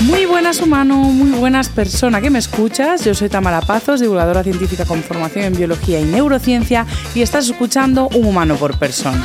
Muy buenas humano, muy buenas persona que me escuchas. Yo soy Tamara Pazos, divulgadora científica con formación en biología y neurociencia y estás escuchando Un humano por persona.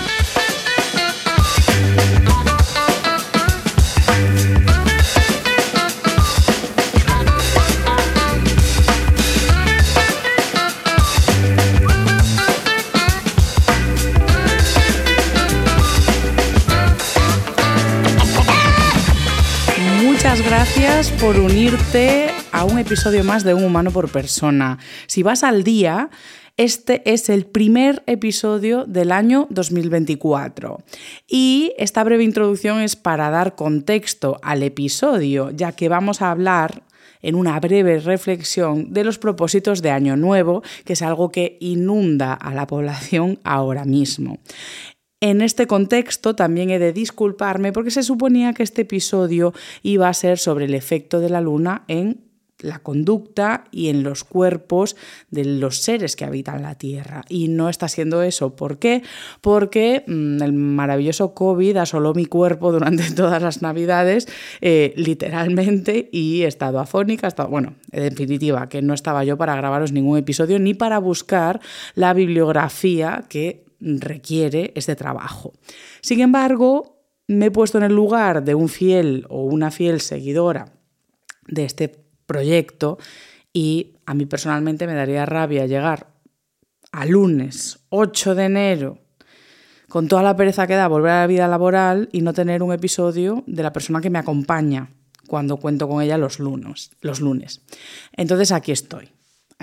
Gracias por unirte a un episodio más de Un humano por persona. Si vas al día, este es el primer episodio del año 2024. Y esta breve introducción es para dar contexto al episodio, ya que vamos a hablar en una breve reflexión de los propósitos de Año Nuevo, que es algo que inunda a la población ahora mismo. En este contexto también he de disculparme porque se suponía que este episodio iba a ser sobre el efecto de la luna en la conducta y en los cuerpos de los seres que habitan la Tierra. Y no está siendo eso. ¿Por qué? Porque mmm, el maravilloso COVID asoló mi cuerpo durante todas las Navidades, eh, literalmente, y he estado afónica, estado, bueno, en definitiva, que no estaba yo para grabaros ningún episodio ni para buscar la bibliografía que requiere este trabajo. Sin embargo, me he puesto en el lugar de un fiel o una fiel seguidora de este proyecto y a mí personalmente me daría rabia llegar a lunes 8 de enero con toda la pereza que da volver a la vida laboral y no tener un episodio de la persona que me acompaña cuando cuento con ella los lunes. Los lunes. Entonces aquí estoy.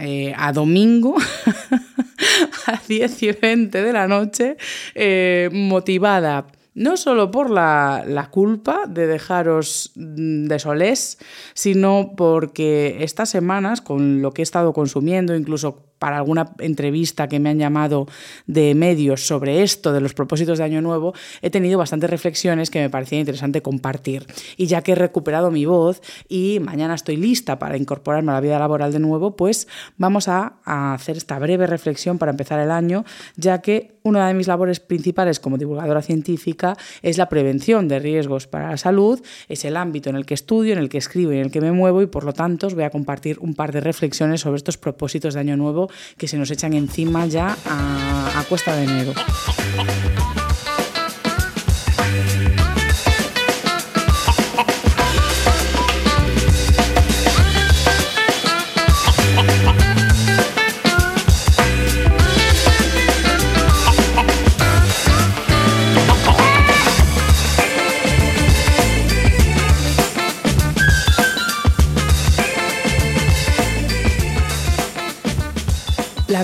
Eh, a domingo a 10 y 20 de la noche, eh, motivada no solo por la, la, culpa de dejaros de solés, sino porque estas semanas, con lo que he estado consumiendo, incluso para alguna entrevista que me han llamado de medios sobre esto, de los propósitos de Año Nuevo, he tenido bastantes reflexiones que me parecía interesante compartir. Y ya que he recuperado mi voz y mañana estoy lista para incorporarme a la vida laboral de nuevo, pues vamos a, hacer esta breve reflexión para empezar el año, ya que una de mis labores principales como divulgadora científica es la prevención de riesgos para la salud, es el ámbito en el que estudio, en el que escribo y en el que me muevo y por lo tanto os voy a compartir un par de reflexiones sobre estos propósitos de Año Nuevo que se nos echan encima ya a, a cuesta de enero.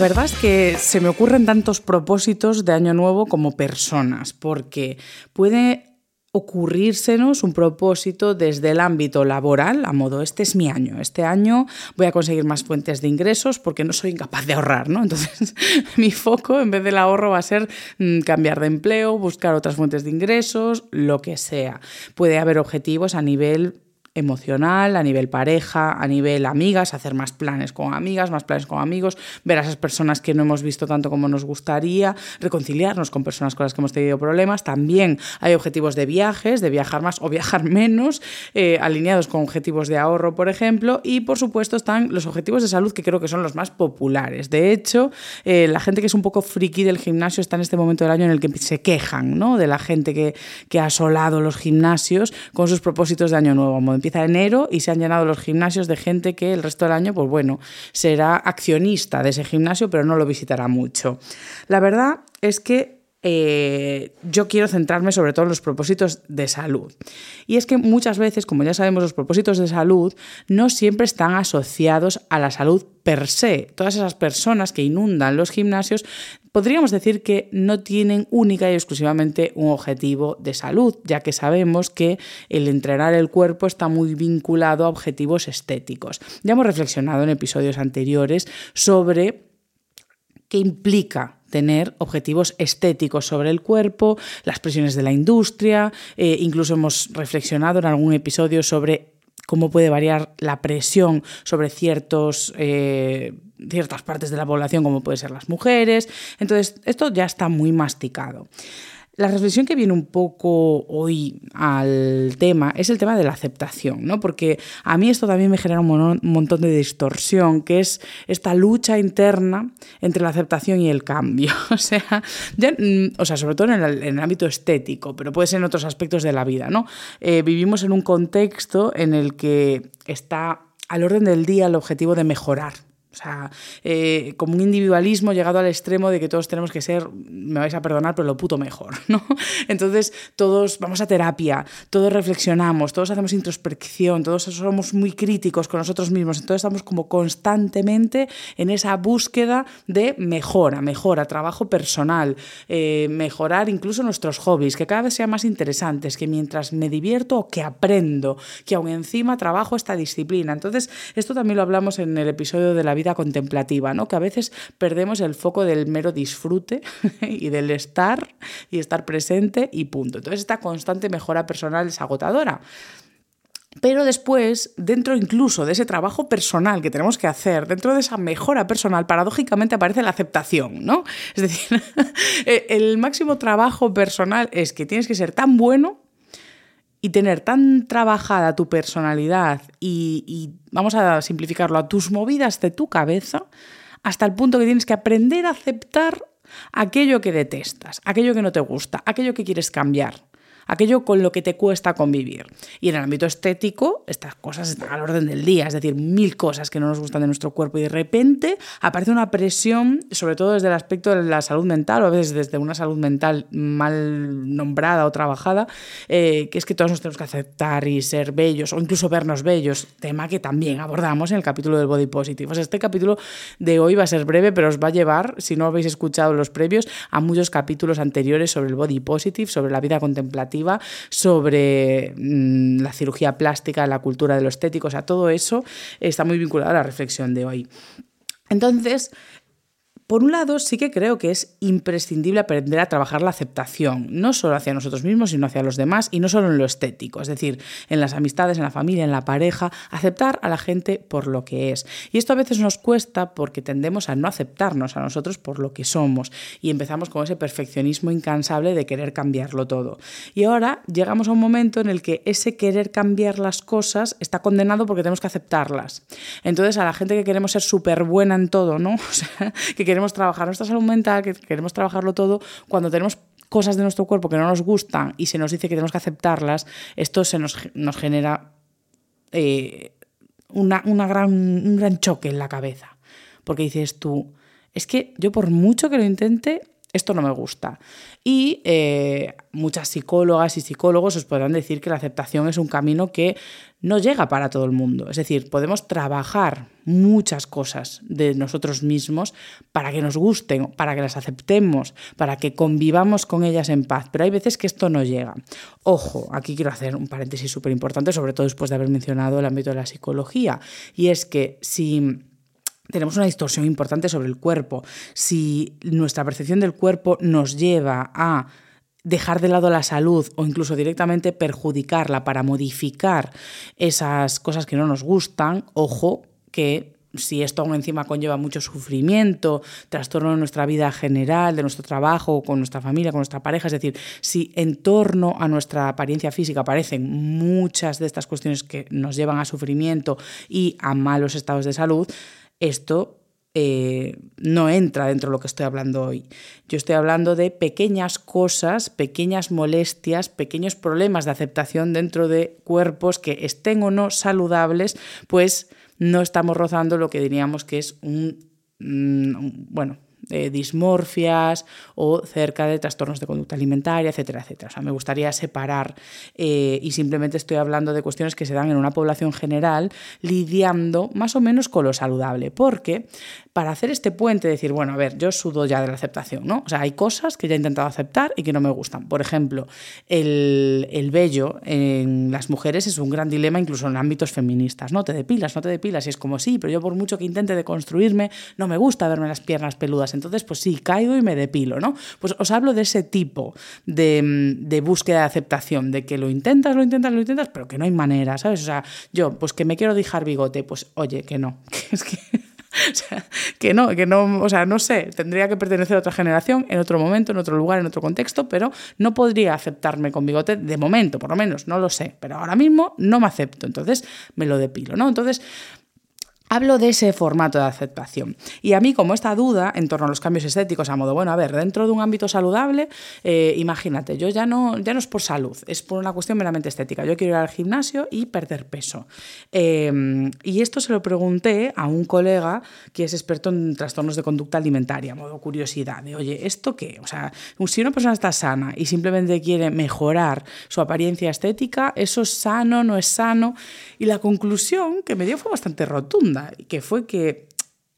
Verdad es que se me ocurren tantos propósitos de Año Nuevo como personas, porque puede ocurrírsenos un propósito desde el ámbito laboral, a modo, este es mi año, este año voy a conseguir más fuentes de ingresos porque no soy incapaz de ahorrar, ¿no? Entonces, mi foco en vez del ahorro va a ser mmm, cambiar de empleo, buscar otras fuentes de ingresos, lo que sea. Puede haber objetivos a nivel emocional, a nivel pareja, a nivel amigas, hacer más planes con amigas, más planes con amigos, ver a esas personas que no hemos visto tanto como nos gustaría, reconciliarnos con personas con las que hemos tenido problemas. También hay objetivos de viajes, de viajar más o viajar menos, eh, alineados con objetivos de ahorro, por ejemplo, y por supuesto están los objetivos de salud que creo que son los más populares. De hecho, eh, la gente que es un poco friki del gimnasio está en este momento del año en el que se quejan ¿no? de la gente que, que ha asolado los gimnasios con sus propósitos de año nuevo. Empieza enero y se han llenado los gimnasios de gente que el resto del año, pues bueno, será accionista de ese gimnasio, pero no lo visitará mucho. La verdad es que eh, yo quiero centrarme sobre todo en los propósitos de salud. Y es que muchas veces, como ya sabemos, los propósitos de salud no siempre están asociados a la salud per se. Todas esas personas que inundan los gimnasios podríamos decir que no tienen única y exclusivamente un objetivo de salud, ya que sabemos que el entrenar el cuerpo está muy vinculado a objetivos estéticos. Ya hemos reflexionado en episodios anteriores sobre qué implica tener objetivos estéticos sobre el cuerpo, las presiones de la industria, eh, incluso hemos reflexionado en algún episodio sobre cómo puede variar la presión sobre ciertos, eh, ciertas partes de la población, como pueden ser las mujeres. Entonces, esto ya está muy masticado. La reflexión que viene un poco hoy al tema es el tema de la aceptación, ¿no? Porque a mí esto también me genera un montón de distorsión, que es esta lucha interna entre la aceptación y el cambio. O sea, mm, o sea sobre todo en el, ámbito estético, pero puede ser en otros aspectos de la vida, ¿no? Eh, vivimos en un contexto en el que está al orden del día el objetivo de mejorar, o sea, eh, como un individualismo llegado al extremo de que todos tenemos que ser, me vais a perdonar, pero lo puto mejor, ¿no? Entonces, todos vamos a terapia, todos reflexionamos, todos hacemos introspección, todos somos muy críticos con nosotros mismos, entonces estamos como constantemente en esa búsqueda de mejora, mejora, trabajo personal, eh, mejorar incluso nuestros hobbies, que cada vez sean más interesantes, que mientras me divierto o que aprendo, que aún encima trabajo esta disciplina. Entonces, esto también lo hablamos en el episodio de la vida contemplativa, ¿no? que a veces perdemos el foco del mero disfrute y del estar y estar presente y punto. Entonces esta constante mejora personal es agotadora. Pero después, dentro incluso de ese trabajo personal que tenemos que hacer, dentro de esa mejora personal, paradójicamente aparece la aceptación, ¿no? Es decir, el máximo trabajo personal es que tienes que ser tan bueno y tener tan trabajada tu personalidad y, vamos a simplificarlo, a tus movidas de tu cabeza, hasta el punto que tienes que aprender a aceptar aquello que detestas, aquello que no te gusta, aquello que quieres cambiar aquello con lo que te cuesta convivir. Y en el ámbito estético, estas cosas están al orden del día, es decir, mil cosas que no nos gustan de nuestro cuerpo y de repente aparece una presión, sobre todo desde el aspecto de la salud mental o a veces desde una salud mental mal nombrada o trabajada, eh, que es que todos nos tenemos que aceptar y ser bellos o incluso vernos bellos, tema que también abordamos en el capítulo del Body Positive. O sea, este capítulo de hoy va a ser breve, pero os va a llevar, si no habéis escuchado los previos, a muchos capítulos anteriores sobre el Body Positive, sobre la vida contemplativa sobre mm, la cirugía plástica, la cultura de lo estético, o sea, todo eso está muy vinculado a la reflexión de hoy. Entonces, por un lado, sí que creo que es imprescindible aprender a trabajar la aceptación, no solo hacia nosotros mismos, sino hacia los demás y no solo en lo estético, es decir, en las amistades, en la familia, en la pareja, aceptar a la gente por lo que es. Y esto a veces nos cuesta porque tendemos a no aceptarnos a nosotros por lo que somos y empezamos con ese perfeccionismo incansable de querer cambiarlo todo. Y ahora llegamos a un momento en el que ese querer cambiar las cosas está condenado porque tenemos que aceptarlas. Entonces, a la gente que queremos ser súper buena en todo, ¿no? queremos trabajar nuestra salud mental, que queremos trabajarlo todo, cuando tenemos cosas de nuestro cuerpo que no nos gustan y se nos dice que tenemos que aceptarlas, esto se nos, nos genera eh, una, gran, un gran choque en la cabeza. Porque dices tú, es que yo por mucho que lo intente, esto no me gusta. Y eh, muchas psicólogas y psicólogos os podrán decir que la aceptación es un camino que no llega para todo el mundo. Es decir, podemos trabajar muchas cosas de nosotros mismos para que nos gusten, para que las aceptemos, para que convivamos con ellas en paz. Pero hay veces que esto no llega. Ojo, aquí quiero hacer un paréntesis súper importante, sobre todo después de haber mencionado el ámbito de la psicología. Y es que si tenemos una distorsión importante sobre el cuerpo. Si nuestra percepción del cuerpo nos lleva a dejar de lado la salud o incluso directamente perjudicarla para modificar esas cosas que no nos gustan, ojo que si esto aún encima conlleva mucho sufrimiento, trastorno de nuestra vida general, de nuestro trabajo, con nuestra familia, con nuestra pareja, es decir, si en torno a nuestra apariencia física aparecen muchas de estas cuestiones que nos llevan a sufrimiento y a malos estados de salud, esto eh, no entra dentro de lo que estoy hablando hoy. Yo estoy hablando de pequeñas cosas, pequeñas molestias, pequeños problemas de aceptación dentro de cuerpos que estén o no saludables, pues no estamos rozando lo que diríamos que es un, mm, bueno, eh, dismorfias o cerca de trastornos de conducta alimentaria, etcétera, etcétera. O sea, me gustaría separar eh, y simplemente estoy hablando de cuestiones que se dan en una población general lidiando más o menos con lo saludable, porque para hacer este puente, decir, bueno, a ver, yo sudo ya de la aceptación, ¿no? O sea, hay cosas que ya he intentado aceptar y que no me gustan. Por ejemplo, el, el vello en las mujeres es un gran dilema incluso en ámbitos feministas, ¿no? Te depilas, no te depilas, y es como sí, pero yo por mucho que intente deconstruirme, no me gusta verme las piernas peludas, entonces pues sí, caigo y me depilo, ¿no? Pues os hablo de ese tipo de, de búsqueda de aceptación, de que lo intentas, lo intentas, lo intentas, pero que no hay manera, ¿sabes? O sea, yo, pues que me quiero dejar bigote, pues oye, que no, que es que O sea, que no, que no, o sea, no sé, tendría que pertenecer a otra generación, en otro momento, en otro lugar, en otro contexto, pero no podría aceptarme con bigote de momento, por lo menos, no lo sé, pero ahora mismo no me acepto, entonces me lo depilo, ¿no? Entonces, Hablo de ese formato de aceptación. Y a mí, como esta duda en torno a los cambios estéticos, a modo, bueno, a ver, dentro de un ámbito saludable, eh, imagínate, yo ya no, ya no es por salud, es por una cuestión meramente estética. Yo quiero ir al gimnasio y perder peso. Eh, y esto se lo pregunté a un colega que es experto en trastornos de conducta alimentaria, a modo curiosidad, de, oye, ¿esto qué? O sea, si una persona está sana y simplemente quiere mejorar su apariencia estética, ¿eso es sano, no es sano? Y la conclusión que me dio fue bastante rotunda que fue que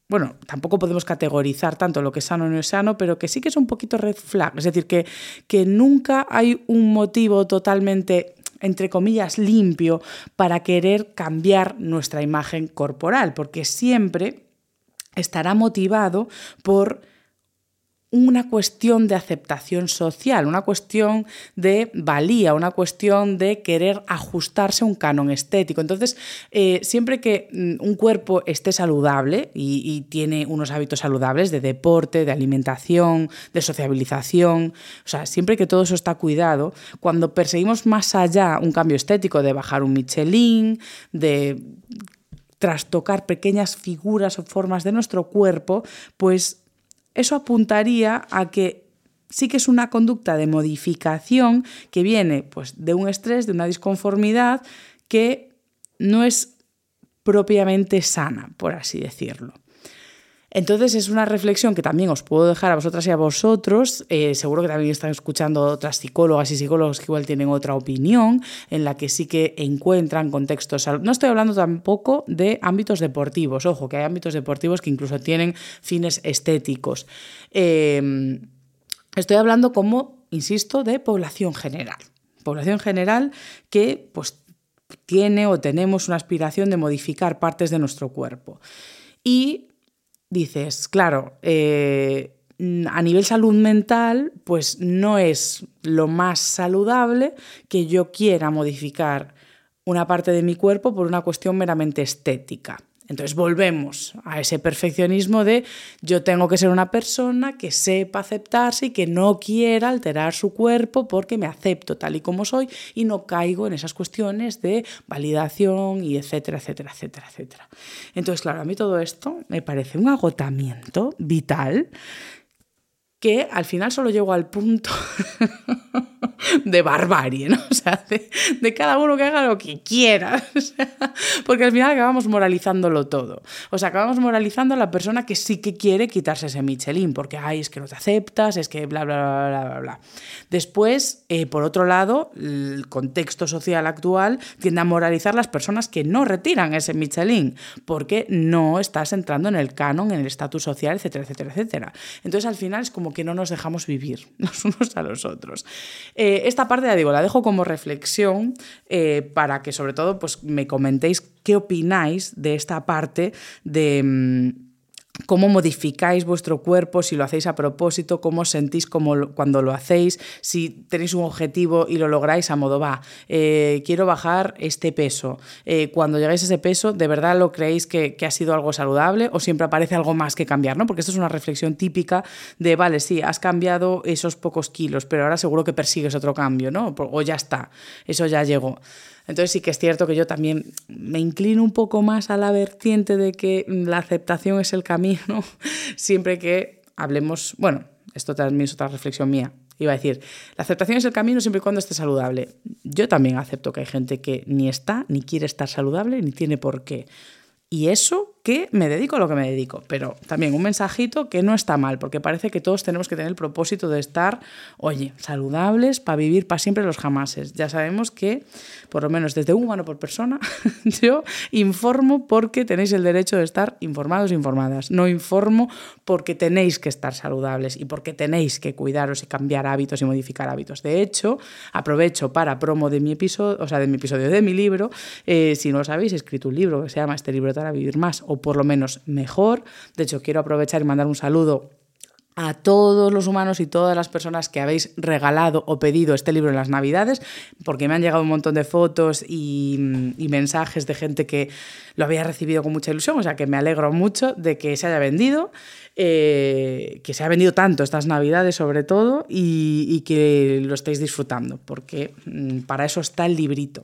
bueno, tampoco podemos categorizar tanto lo que es sano o no es sano, pero que sí que es un poquito red flag. Es decir, que, que nunca hay un motivo totalmente entre comillas, limpio para querer cambiar nuestra imagen corporal, porque siempre estará motivado por una cuestión de aceptación social, una cuestión de valía, una cuestión de querer ajustarse a un canon estético. Entonces, eh, siempre que mm, un cuerpo esté saludable y, y, tiene unos hábitos saludables de deporte, de alimentación, de sociabilización, o sea, siempre que todo eso está cuidado, cuando perseguimos más allá un cambio estético de bajar un Michelin, de trastocar pequeñas figuras o formas de nuestro cuerpo, pues eso apuntaría a que sí que es una conducta de modificación que viene pues, de un estrés, de una disconformidad que no es propiamente sana, por así decirlo. Entonces es una reflexión que también os puedo dejar a vosotras y a vosotros. Eh, seguro que también están escuchando otras psicólogas y psicólogos que igual tienen otra opinión, en la que sí que encuentran contextos. No estoy hablando tampoco de ámbitos deportivos. Ojo, que hay ámbitos deportivos que incluso tienen fines estéticos. Eh, estoy hablando como, insisto, de población general. Población general que pues tiene o tenemos una aspiración de modificar partes de nuestro cuerpo. Y dices, claro, eh, a nivel salud mental, pues no es lo más saludable que yo quiera modificar una parte de mi cuerpo por una cuestión meramente estética. Entonces volvemos a ese perfeccionismo de yo tengo que ser una persona que sepa aceptarse y que no quiera alterar su cuerpo porque me acepto tal y como soy y no caigo en esas cuestiones de validación y etcétera, etcétera, etcétera, etcétera. Entonces, claro, a mí todo esto me parece un agotamiento vital que al final solo llego al punto de barbarie, ¿no? O sea, de, cada uno que haga lo que quiera. porque al final acabamos moralizándolo todo. O sea, acabamos moralizando a la persona que sí que quiere quitarse ese Michelin, porque, ay, es que no te aceptas, es que bla, bla, bla, bla, bla, bla. Después, eh, por otro lado, el contexto social actual tiende a moralizar las personas que no retiran ese Michelin, porque no estás entrando en el canon, en el estatus social, etcétera, etcétera, etcétera. Entonces, al final es como que no nos dejamos vivir los unos a los otros. Eh, esta parte, ya digo, la dejo como reflexión eh, para que sobre todo pues, me comentéis qué opináis de esta parte de... Cómo modificáis vuestro cuerpo, si lo hacéis a propósito, cómo sentís como cuando lo hacéis, si tenéis un objetivo y lo lográis a modo va, eh, quiero bajar este peso. Eh, cuando llegáis a ese peso, ¿de verdad lo creéis que, que, ha sido algo saludable o siempre aparece algo más que cambiar? ¿no? Porque esto es una reflexión típica de, vale, sí, has cambiado esos pocos kilos, pero ahora seguro que persigues otro cambio, ¿no? O ya está, eso ya llegó. Entonces sí que es cierto que yo también me inclino un poco más a la vertiente de que la aceptación es el camino, siempre que hablemos, bueno, esto también es otra reflexión mía. Iba a decir, la aceptación es el camino siempre y cuando esté saludable. Yo también acepto que hay gente que ni está, ni quiere estar saludable, ni tiene por qué. Y eso que me dedico a lo que me dedico. Pero también un mensajito que no está mal, porque parece que todos tenemos que tener el propósito de estar, oye, saludables para vivir para siempre los jamases. Ya sabemos que, por lo menos desde un humano por persona, yo informo porque tenéis el derecho de estar informados e informadas. No informo porque tenéis que estar saludables y porque tenéis que cuidaros y cambiar hábitos y modificar hábitos. De hecho, aprovecho para promo de mi episodio, o sea, de mi episodio de mi libro. Eh, si no lo sabéis, he escrito un libro que se llama Este libro para vivir más o por lo menos mejor. De hecho, quiero aprovechar y mandar un saludo a todos los humanos y todas las personas que habéis regalado o pedido este libro en las Navidades, porque me han llegado un montón de fotos y, mensajes de gente que lo había recibido con mucha ilusión, o sea que me alegro mucho de que se haya vendido, eh, que se haya vendido tanto estas Navidades sobre todo y, y que lo estéis disfrutando, porque mm, para eso está el librito.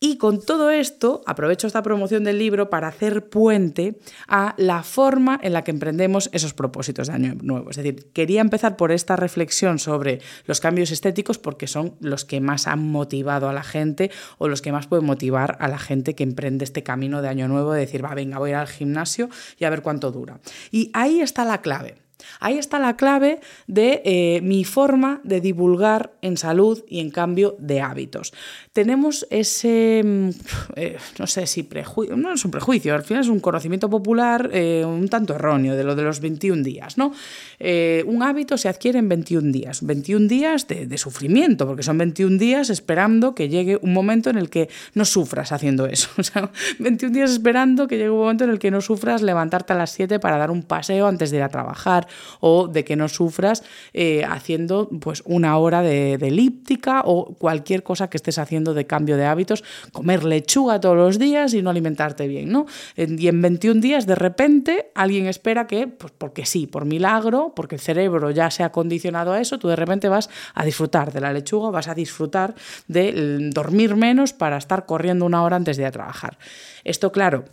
Y con todo esto, aprovecho esta promoción del libro para hacer puente a la forma en la que emprendemos esos propósitos de año nuevo. Es decir, quería empezar por esta reflexión sobre los cambios estéticos porque son los que más han motivado a la gente o los que más pueden motivar a la gente que emprende este camino de año nuevo de decir, va, venga, voy a ir al gimnasio y a ver cuánto dura. Y ahí está la clave. Ahí está la clave de eh, mi forma de divulgar en salud y en cambio de hábitos. Tenemos ese, mm, eh, no sé si prejuicio, no es un prejuicio, al final es un conocimiento popular eh, un tanto erróneo de lo de los 21 días. ¿no? un hábito se adquiere en 21 días, 21 días de, sufrimiento, porque son 21 días esperando que llegue un momento en el que no sufras haciendo eso. O sea, 21 días esperando que llegue un momento en el que no sufras levantarte a las 7 para dar un paseo antes de ir a trabajar o de que no sufras eh, haciendo pues una hora de, elíptica o cualquier cosa que estés haciendo de cambio de hábitos, comer lechuga todos los días y no alimentarte bien, ¿no? Y en 21 días de repente alguien espera que, pues porque sí, por milagro, porque el cerebro ya se ha condicionado a eso, tú de repente vas a disfrutar de la lechuga, vas a disfrutar de dormir menos para estar corriendo una hora antes de ir a trabajar. Esto, claro,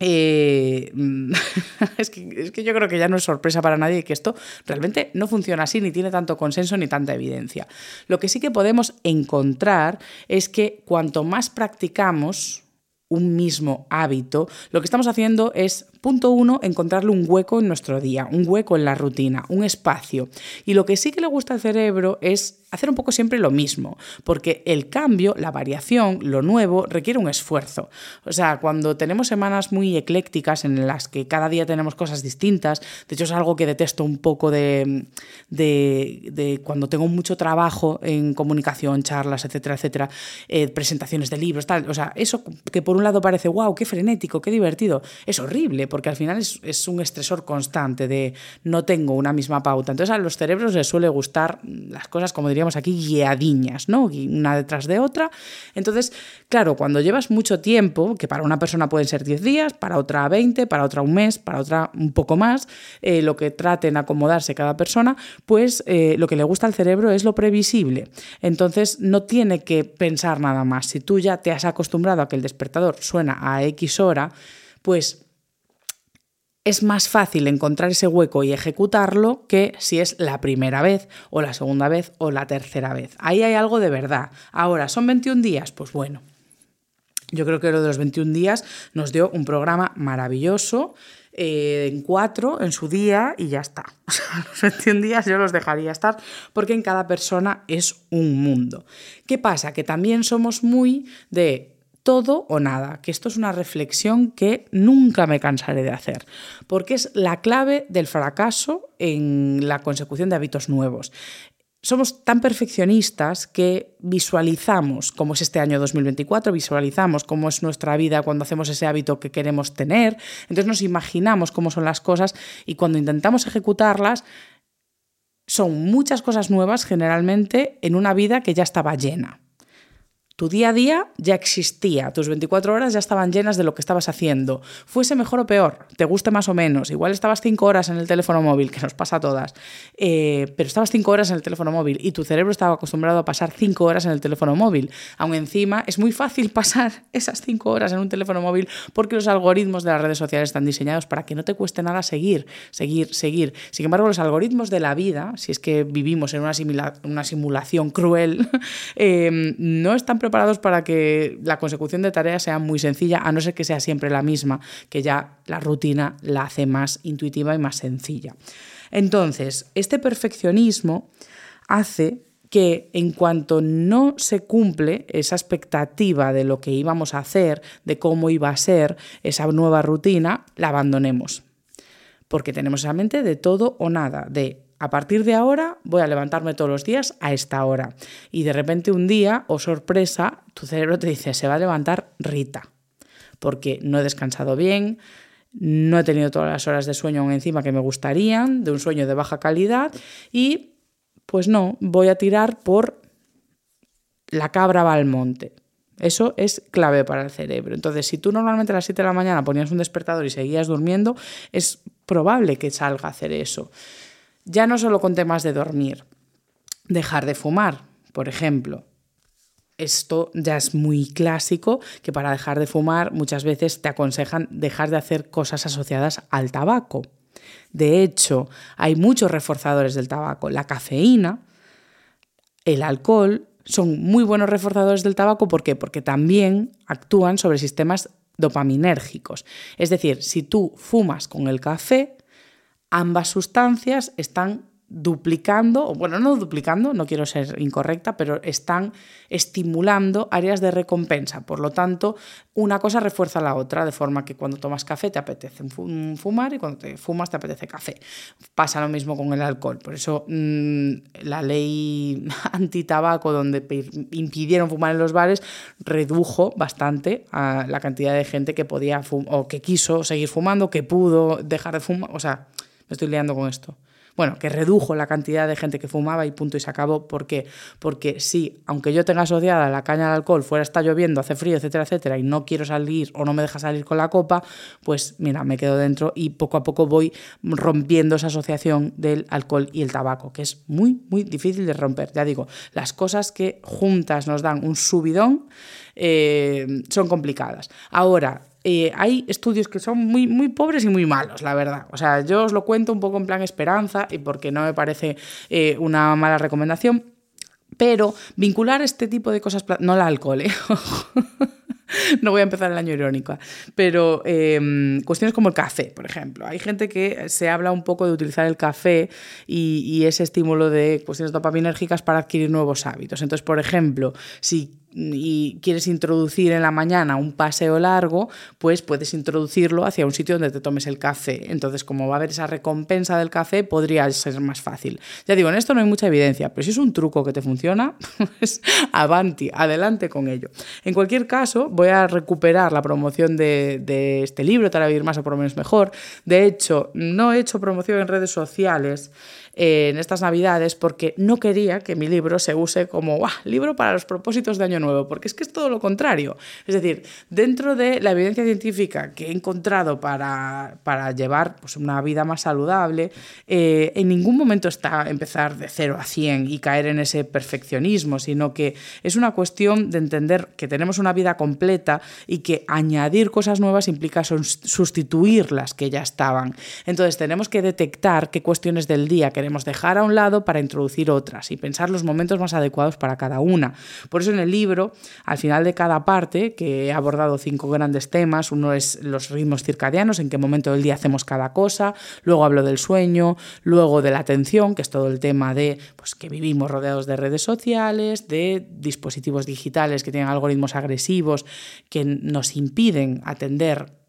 eh, es, que, es, que, yo creo que ya no es sorpresa para nadie que esto realmente no funciona así, ni tiene tanto consenso ni tanta evidencia. Lo que sí que podemos encontrar es que cuanto más practicamos un mismo hábito, lo que estamos haciendo es Punto uno, encontrarle un hueco en nuestro día, un hueco en la rutina, un espacio. Y lo que sí que le gusta al cerebro es hacer un poco siempre lo mismo, porque el cambio, la variación, lo nuevo, requiere un esfuerzo. O sea, cuando tenemos semanas muy eclécticas en las que cada día tenemos cosas distintas, de hecho es algo que detesto un poco de, de, cuando tengo mucho trabajo en comunicación, charlas, etcétera, etcétera, eh, presentaciones de libros, tal. O sea, eso que por un lado parece, wow, qué frenético, qué divertido, es horrible porque al final es, un estresor constante de no tengo una misma pauta. Entonces a los cerebros les suele gustar las cosas, como diríamos aquí, guiadiñas, ¿no? Una detrás de otra. Entonces, claro, cuando llevas mucho tiempo, que para una persona pueden ser 10 días, para otra 20, para otra un mes, para otra un poco más, eh, lo que traten acomodarse cada persona, pues eh, lo que le gusta al cerebro es lo previsible. Entonces no tiene que pensar nada más. Si tú ya te has acostumbrado a que el despertador suena a X hora, pues es más fácil encontrar ese hueco y ejecutarlo que si es la primera vez o la segunda vez o la tercera vez. Ahí hay algo de verdad. Ahora, ¿son 21 días? Pues bueno. Yo creo que lo de los 21 días nos dio un programa maravilloso eh, en cuatro en su día y ya está. Los 21 días yo los dejaría estar porque en cada persona es un mundo. ¿Qué pasa? Que también somos muy de todo o nada, que esto es una reflexión que nunca me cansaré de hacer, porque es la clave del fracaso en la consecución de hábitos nuevos somos tan perfeccionistas que visualizamos cómo es este año 2024, visualizamos cómo es nuestra vida cuando hacemos ese hábito que queremos tener, entonces nos imaginamos cómo son las cosas y cuando intentamos ejecutarlas, son muchas cosas nuevas generalmente en una vida que ya estaba llena. Tu día a día ya existía, tus 24 horas ya estaban llenas de lo que estabas haciendo. Fuese mejor o peor, te guste más o menos. Igual estabas 5 horas en el teléfono móvil, que nos pasa a todas, eh, pero estabas 5 horas en el teléfono móvil y tu cerebro estaba acostumbrado a pasar 5 horas en el teléfono móvil. Aún encima es muy fácil pasar esas 5 horas en un teléfono móvil porque los algoritmos de las redes sociales están diseñados para que no te cueste nada seguir, seguir, seguir. Sin embargo, los algoritmos de la vida, si es que vivimos en una, una simulación cruel, eh, no están preparados para que la consecución de tareas sea muy sencilla, a no ser que sea siempre la misma, que ya la rutina la hace más intuitiva y más sencilla. Entonces, este perfeccionismo hace que en cuanto no se cumple esa expectativa de lo que íbamos a hacer, de cómo iba a ser esa nueva rutina, la abandonemos. Porque tenemos esa mente de todo o nada, de a partir de ahora voy a levantarme todos los días a esta hora. Y de repente un día, o oh sorpresa, tu cerebro te dice, se va a levantar Rita, porque no he descansado bien, no he tenido todas las horas de sueño aún encima que me gustarían, de un sueño de baja calidad, y pues no, voy a tirar por la cabra va al monte. Eso es clave para el cerebro. Entonces, si tú normalmente a las 7 de la mañana ponías un despertador y seguías durmiendo, es probable que salga a hacer eso. Ya no solo con temas de dormir, dejar de fumar, por ejemplo. Esto ya es muy clásico, que para dejar de fumar muchas veces te aconsejan dejar de hacer cosas asociadas al tabaco. De hecho, hay muchos reforzadores del tabaco. La cafeína, el alcohol, son muy buenos reforzadores del tabaco. ¿Por qué? Porque también actúan sobre sistemas dopaminérgicos. Es decir, si tú fumas con el café, ambas sustancias están duplicando, o bueno, no duplicando, no quiero ser incorrecta, pero están estimulando áreas de recompensa. Por lo tanto, una cosa refuerza la otra, de forma que cuando tomas café te apetece fumar y cuando te fumas te apetece café. Pasa lo mismo con el alcohol. Por eso mm, la ley antitabaco, donde impidieron fumar en los bares, redujo bastante la cantidad de gente que podía o que quiso seguir fumando, que pudo dejar de fumar. O sea, me estoy liando con esto. Bueno, que redujo la cantidad de gente que fumaba y punto y se acabó. ¿Por qué? Porque si, aunque yo tenga asociada la caña al alcohol, fuera está lloviendo, hace frío, etcétera, etcétera, y no quiero salir o no me deja salir con la copa, pues mira, me quedo dentro y poco a poco voy rompiendo esa asociación del alcohol y el tabaco, que es muy, muy difícil de romper. Ya digo, las cosas que juntas nos dan un subidón eh, son complicadas. Ahora, eh, hay estudios que son muy, muy pobres y muy malos, la verdad. O sea, yo os lo cuento un poco en plan esperanza y porque no me parece eh, una mala recomendación, pero vincular este tipo de cosas, no el alcohol, ¿eh? no voy a empezar el año irónico, pero em, cuestiones como el café, por ejemplo. Hay gente que se habla un poco de utilizar el café y ese estímulo de cuestiones dopaminérgicas para adquirir nuevos hábitos. Entonces, por ejemplo, si y quieres introducir en la mañana un paseo largo, pues puedes introducirlo hacia un sitio donde te tomes el café. Entonces, como va a haber esa recompensa del café, podría ser más fácil. Ya digo, en esto no hay mucha evidencia, pero si es un truco que te funciona, pues avanti, adelante con ello. En cualquier caso, voy a recuperar la promoción de, este libro, hará vivir más o por lo menos mejor. De hecho, no he hecho promoción en redes sociales en estas navidades porque no quería que mi libro se use como libro para los propósitos de Año Nuevo, porque es que es todo lo contrario. Es decir, dentro de la evidencia científica que he encontrado para, para llevar pues, una vida más saludable, eh, en ningún momento está empezar de 0 a 100 y caer en ese perfeccionismo, sino que es una cuestión de entender que tenemos una vida completa y que añadir cosas nuevas implica sustituir las que ya estaban. Entonces tenemos que detectar qué cuestiones del día queremos dejar a un lado para introducir otras y pensar los momentos más adecuados para cada una. Por eso en el libro, al final de cada parte, que he abordado cinco grandes temas, uno es los ritmos circadianos, en qué momento del día hacemos cada cosa, luego hablo del sueño, luego de la atención, que es todo el tema de pues, que vivimos rodeados de redes sociales, de dispositivos digitales que tienen algoritmos agresivos que nos impiden atender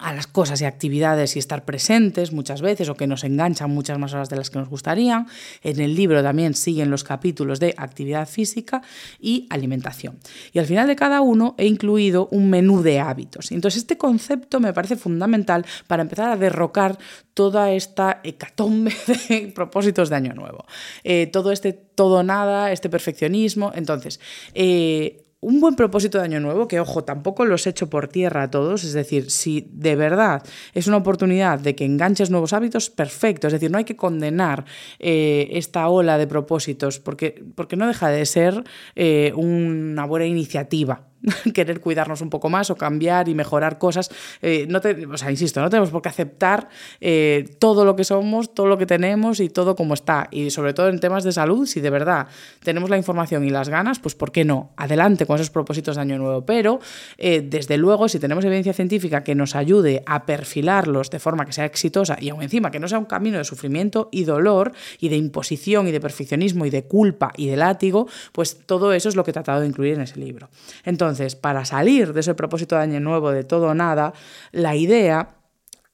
a las cosas y actividades y estar presentes muchas veces o que nos enganchan muchas más horas de las que nos gustarían. En el libro también siguen los capítulos de actividad física y alimentación. Y al final de cada uno he incluido un menú de hábitos. Entonces este concepto me parece fundamental para empezar a derrocar toda esta hecatombe de propósitos de año nuevo. Eh, todo este todo nada, este perfeccionismo. Entonces, eh, un buen propósito de año nuevo, que ojo, tampoco los echo por tierra a todos, es decir, si de verdad es una oportunidad de que enganches nuevos hábitos, perfecto, es decir, no hay que condenar eh, esta ola de propósitos, porque, porque no deja de ser eh, una buena iniciativa. querer cuidarnos un poco más o cambiar y mejorar cosas. Eh, no te, o sea, insisto, no tenemos por qué aceptar eh, todo lo que somos, todo lo que tenemos y todo como está. Y sobre todo en temas de salud, si de verdad tenemos la información y las ganas, pues ¿por qué no? Adelante con esos propósitos de año nuevo. Pero, eh, desde luego, si tenemos evidencia científica que nos ayude a perfilarlos de forma que sea exitosa y aún encima que no sea un camino de sufrimiento y dolor y de imposición y de perfeccionismo y de culpa y de látigo, pues todo eso es lo que he tratado de incluir en ese libro. Entonces, entonces, para salir de ese propósito de año nuevo de todo o nada, la idea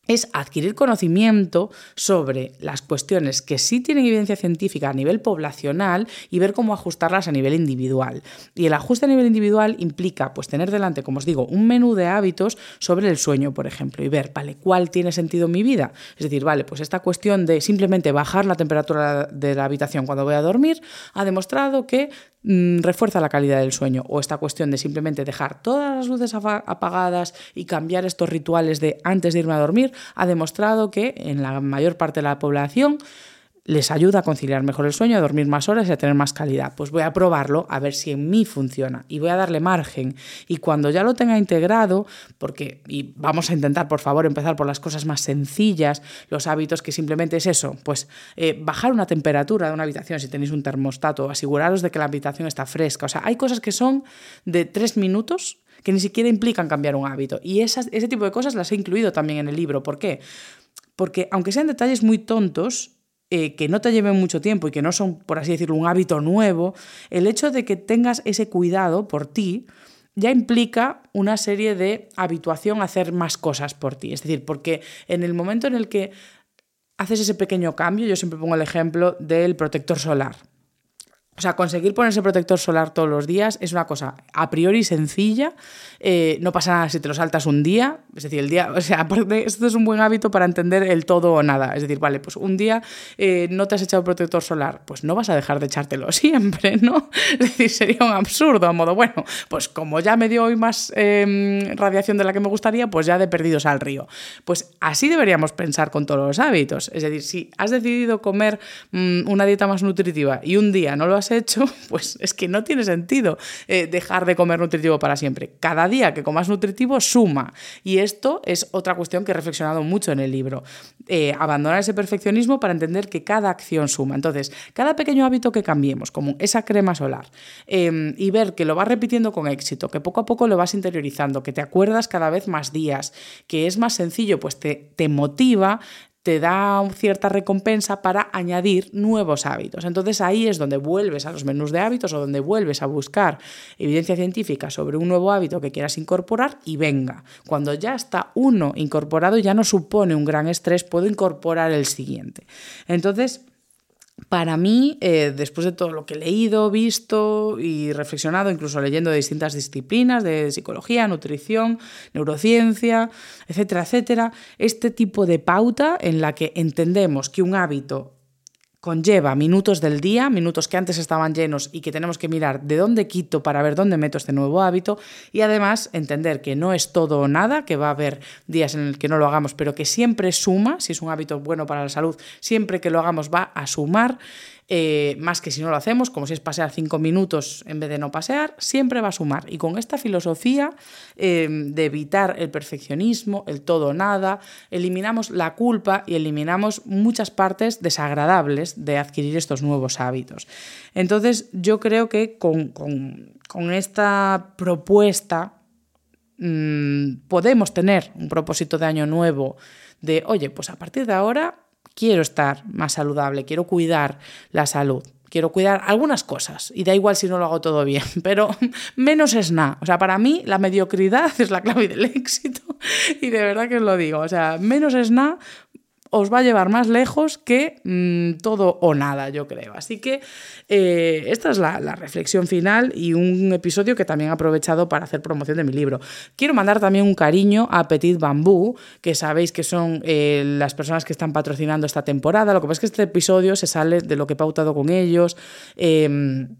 es adquirir conocimiento sobre las cuestiones que sí tienen evidencia científica a nivel poblacional y ver cómo ajustarlas a nivel individual. Y el ajuste a nivel individual implica pues tener delante, como os digo, un menú de hábitos sobre el sueño, por ejemplo, y ver, vale, ¿cuál tiene sentido en mi vida? Es decir, vale, pues esta cuestión de simplemente bajar la temperatura de la habitación cuando voy a dormir ha demostrado que mm, refuerza la calidad del sueño o esta cuestión de simplemente dejar todas las luces apagadas y cambiar estos rituales de antes de irme a dormir ha demostrado que en la mayor parte de la población les ayuda a conciliar mejor el sueño, a dormir más horas y a tener más calidad. Pues voy a probarlo a ver si en mí funciona y voy a darle margen. Y cuando ya lo tenga integrado, porque y vamos a intentar, por favor, empezar por las cosas más sencillas, los hábitos que simplemente es eso, pues eh, bajar una temperatura de una habitación si tenéis un termostato, aseguraros de que la habitación está fresca. O sea, hay cosas que son de tres minutos que ni siquiera implican cambiar un hábito. Y esas, ese tipo de cosas las he incluido también en el libro. ¿Por qué? Porque aunque sean detalles muy tontos, eh, que no te lleven mucho tiempo y que no son, por así decirlo, un hábito nuevo, el hecho de que tengas ese cuidado por ti ya implica una serie de habituación a hacer más cosas por ti. Es decir, porque en el momento en el que haces ese pequeño cambio, yo siempre pongo el ejemplo del protector solar. O sea, conseguir ponerse protector solar todos los días es una cosa a priori sencilla, eh, no pasa nada si te lo saltas un día, es decir, el día, o sea, aparte, esto es un buen hábito para entender el todo o nada, es decir, vale, pues un día eh, no te has echado protector solar, pues no vas a dejar de echártelo siempre, ¿no? Es decir, sería un absurdo, a modo, bueno, pues como ya me dio hoy más em, radiación de la que me gustaría, pues ya de perdidos al río. Pues así deberíamos pensar con todos los hábitos, es decir, si has decidido comer mm, una dieta más nutritiva y un día no lo has hecho, pues es que no tiene sentido eh, dejar de comer nutritivo para siempre. Cada día que comas nutritivo suma. Y esto es otra cuestión que he reflexionado mucho en el libro. Eh, abandonar ese perfeccionismo para entender que cada acción suma. Entonces, cada pequeño hábito que cambiemos, como esa crema solar, em, y ver que lo vas repitiendo con éxito, que poco a poco lo vas interiorizando, que te acuerdas cada vez más días, que es más sencillo, pues te, te motiva te da cierta recompensa para añadir nuevos hábitos. Entonces ahí es donde vuelves a los menús de hábitos o donde vuelves a buscar evidencia científica sobre un nuevo hábito que quieras incorporar y venga. Cuando ya está uno incorporado ya no supone un gran estrés, puedo incorporar el siguiente. Entonces, para mí, eh, después de todo lo que he leído, visto y reflexionado, incluso leyendo de distintas disciplinas, de psicología, nutrición, neurociencia, etcétera, etcétera, este tipo de pauta en la que entendemos que un hábito conlleva minutos del día, minutos que antes estaban llenos y que tenemos que mirar de dónde quito para ver dónde meto este nuevo hábito y además entender que no es todo o nada, que va a haber días en el que no lo hagamos, pero que siempre suma, si es un hábito bueno para la salud, siempre que lo hagamos va a sumar eh, más que si no lo hacemos, como si es pasear cinco minutos en vez de no pasear, siempre va a sumar. Y con esta filosofía eh, de evitar el perfeccionismo, el todo nada, eliminamos la culpa y eliminamos muchas partes desagradables de adquirir estos nuevos hábitos. Entonces yo creo que con, con esta propuesta mmm, podemos tener un propósito de año nuevo de, oye, pues a partir de ahora quiero estar más saludable, quiero cuidar la salud. Quiero cuidar algunas cosas y da igual si no lo hago todo bien, pero menos es nada. O sea, para mí la mediocridad es la clave del éxito y de verdad que os lo digo. O sea, menos es nada os va a llevar más lejos que mm, todo o nada, yo creo. Así que eh, esta es la, reflexión final y un episodio que también he aprovechado para hacer promoción de mi libro. Quiero mandar también un cariño a Petit Bambú, que sabéis que son eh, las personas que están patrocinando esta temporada. Lo que pasa es que este episodio se sale de lo que he pautado con ellos. Em,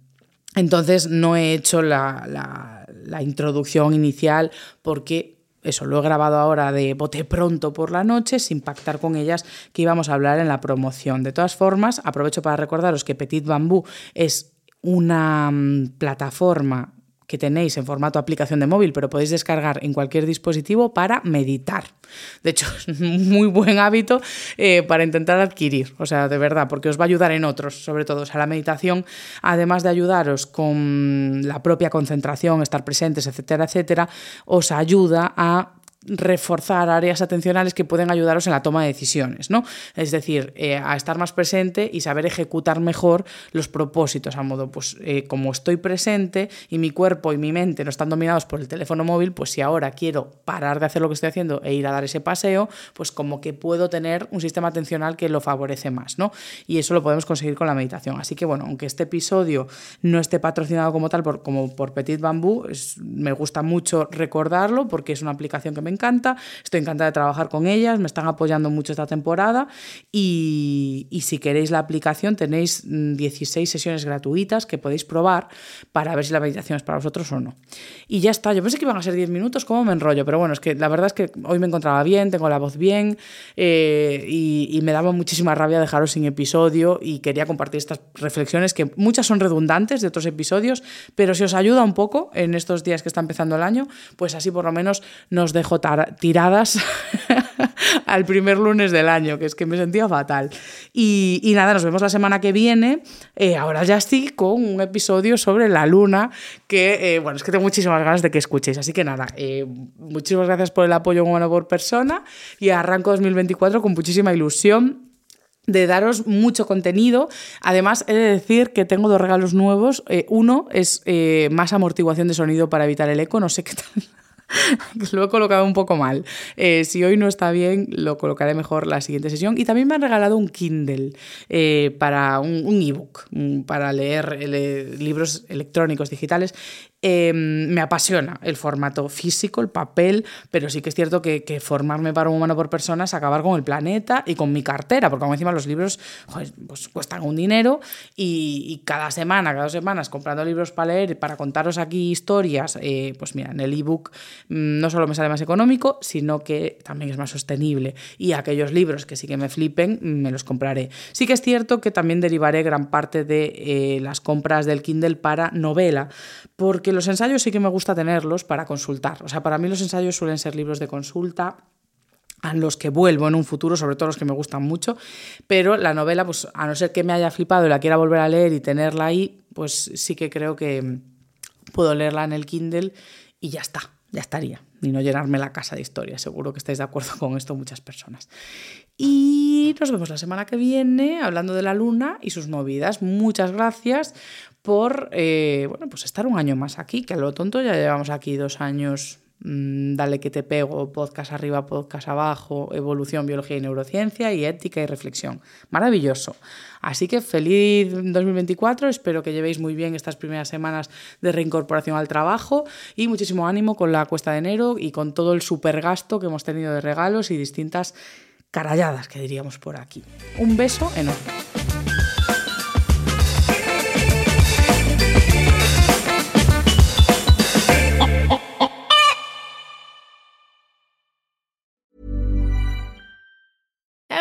entonces no he hecho la, la introducción inicial porque eso lo he grabado ahora de bote pronto por la noche, sin pactar con ellas que íbamos a hablar en la promoción. De todas formas, aprovecho para recordaros que Petit Bambú es una mm, plataforma que tenéis en formato aplicación de móvil, pero podéis descargar en cualquier dispositivo para meditar. De hecho, es un muy buen hábito eh, para intentar adquirir, o sea, de verdad, porque os va a ayudar en otros, sobre todo. O sea, la meditación, además de ayudaros con la propia concentración, estar presentes, etcétera, etcétera, os ayuda a reforzar áreas atencionales que pueden ayudaros en la toma de decisiones, ¿no? Es decir, eh, a estar más presente y saber ejecutar mejor los propósitos, a modo, pues eh, como estoy presente y mi cuerpo y mi mente no están dominados por el teléfono móvil, pues si ahora quiero parar de hacer lo que estoy haciendo e ir a dar ese paseo, pues como que puedo tener un sistema atencional que lo favorece más, ¿no? Y eso lo podemos conseguir con la meditación. Así que bueno, aunque este episodio no esté patrocinado como tal, por, como por Petit Bambú, me gusta mucho recordarlo porque es una aplicación que me encanta, estoy encantada de trabajar con ellas, me están apoyando mucho esta temporada y, si queréis la aplicación tenéis 16 mm, sesiones gratuitas que podéis probar para ver si la meditación es para vosotros o no. Y ya está, yo pensé que iban a ser 10 minutos, ¿cómo me enrollo? Pero bueno, es que la verdad es que hoy me encontraba bien, tengo la voz bien eh, y, y me daba muchísima rabia dejaros sin episodio y quería compartir estas reflexiones que muchas son redundantes de otros episodios, pero si os ayuda un poco en estos días que está empezando el año, pues así por lo menos nos dejo tiradas al primer lunes del año, que es que me sentía fatal. Y, nada, nos vemos la semana que viene. Eh, ahora ya estoy con un episodio sobre la luna, que eh, bueno, es que tengo muchísimas ganas de que escuchéis. Así que nada, eh, muchísimas gracias por el apoyo humano por persona y arranco 2024 con muchísima ilusión de daros mucho contenido. Además, he de decir que tengo dos regalos nuevos. uno es más amortiguación de sonido para evitar el eco. No sé qué tal lo he colocado un poco mal. Eh, si hoy no está bien, lo colocaré mejor la siguiente sesión. Y también me han regalado un Kindle eh, para un, ebook, para leer eh, libros electrónicos digitales. Em, me apasiona el formato físico, el papel, pero sí que es cierto que, formarme para un humano por persona es acabar con el planeta y con mi cartera, porque como encima los libros pues cuestan un dinero y, cada semana, cada dos semanas, comprando libros para leer, para contaros aquí historias, eh, pues mira, en el ebook no solo me sale más económico, sino que también es más sostenible. Y aquellos libros que sí que me flipen, me los compraré. Sí que es cierto que también derivaré gran parte de eh, las compras del Kindle para novela, porque los ensayos sí que me gusta tenerlos para consultar. O sea, para mí los ensayos suelen ser libros de consulta a los que vuelvo en un futuro, sobre todo los que me gustan mucho, pero la novela, pues a no ser que me haya flipado y la quiera volver a leer y tenerla ahí, pues sí que creo que puedo leerla en el Kindle y ya está, ya estaría, y no llenarme la casa de historias, seguro que estáis de acuerdo con esto muchas personas. Y nos vemos la semana que viene hablando de la luna y sus movidas. Muchas gracias por eh, bueno, pues estar un año más aquí, que a lo tonto ya llevamos aquí dos años. Mm, dale que te pego, podcast arriba, podcast abajo, evolución, biología y neurociencia y ética y reflexión. Maravilloso. Así que feliz 2024, espero que llevéis muy bien estas primeras semanas de reincorporación al trabajo y muchísimo ánimo con la cuesta de enero y con todo el supergasto que hemos tenido de regalos y distintas caralladas que diríamos por aquí. Un beso enorme.